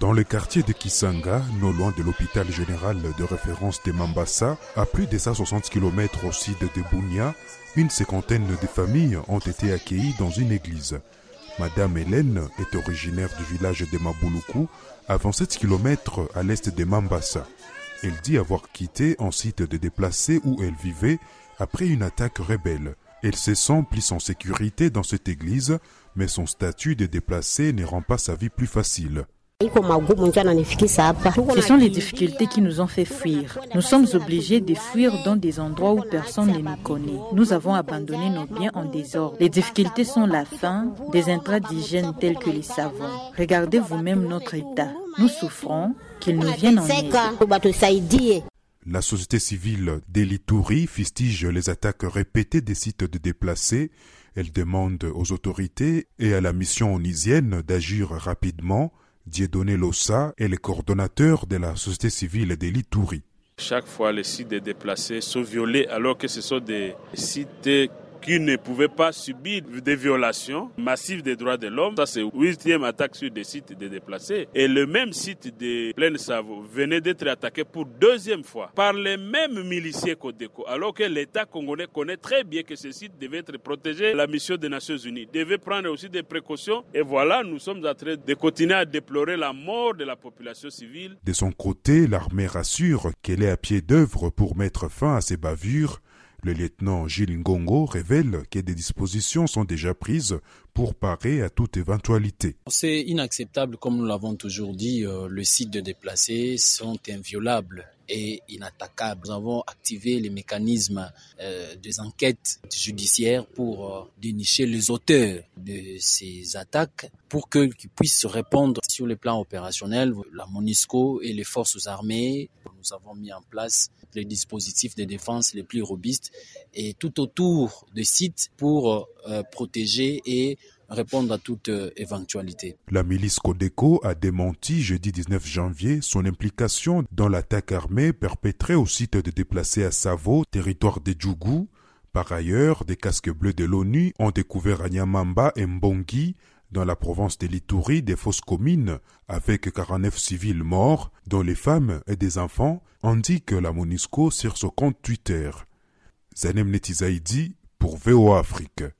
Dans le quartier de Kisanga, non loin de l'hôpital général de référence de Mambasa, à plus de 160 km au sud de Bunia, une cinquantaine de familles ont été accueillies dans une église. Madame Hélène est originaire du village de Mabuluku, à 27 km à l'est de Mambasa. Elle dit avoir quitté un site de déplacés où elle vivait après une attaque rebelle. Elle se sent plus en sécurité dans cette église, mais son statut de déplacé ne rend pas sa vie plus facile. Ce sont les difficultés qui nous ont fait fuir. Nous sommes obligés de fuir dans des endroits où personne ne nous connaît. Nous avons abandonné nos biens en désordre. Les difficultés sont la faim, des intrants d'hygiène tels que les savons. Regardez vous-même notre état. Nous souffrons, qu'ils nous viennent en aide. La société civile d'Elitouri fustige les attaques répétées des sites de déplacés. Elle demande aux autorités et à la mission onisienne d'agir rapidement Dieudonné Lossa est le coordonnateur de la société civile de l'Itouri. Chaque fois, les sites des déplacés sont violés alors que ce sont des sites qui ne pouvaient pas subir des violations massives des droits de l'homme. Ça, c'est huitième attaque sur des sites de déplacés. Et le même site de Plaine Savo venait d'être attaqué pour deuxième fois par les mêmes miliciens Codeco, alors que l'État congolais connaît très bien que ce site devait être protégé. La mission des Nations Unies devait prendre aussi des précautions. Et voilà, nous sommes en train de continuer à déplorer la mort de la population civile. De son côté, l'armée rassure qu'elle est à pied d'œuvre pour mettre fin à ces bavures le lieutenant Gilles Ngongo révèle que des dispositions sont déjà prises pour parer à toute éventualité. C'est inacceptable, comme nous l'avons toujours dit, euh, le site de déplacés sont inviolables et inattaquables. Nous avons activé les mécanismes euh, des enquêtes judiciaires pour euh, dénicher les auteurs de ces attaques pour qu'ils puissent répondre sur le plan opérationnel. La MONUSCO et les forces armées, nous avons mis en place les dispositifs de défense les plus robustes et tout autour des sites pour euh, protéger et répondre à toute euh, éventualité. La milice Codeco a démenti jeudi 19 janvier son implication dans l'attaque armée perpétrée au site de déplacés à Savo, territoire de Djougou. Par ailleurs, des casques bleus de l'ONU ont découvert à Nyamamba et Mbongi, dans la province de l'Itouri, des fausses communes avec 49 civils morts, dont les femmes et des enfants, indique la MONUSCO sur son compte Twitter. Zanem Netizaidi pour VOA Afrique.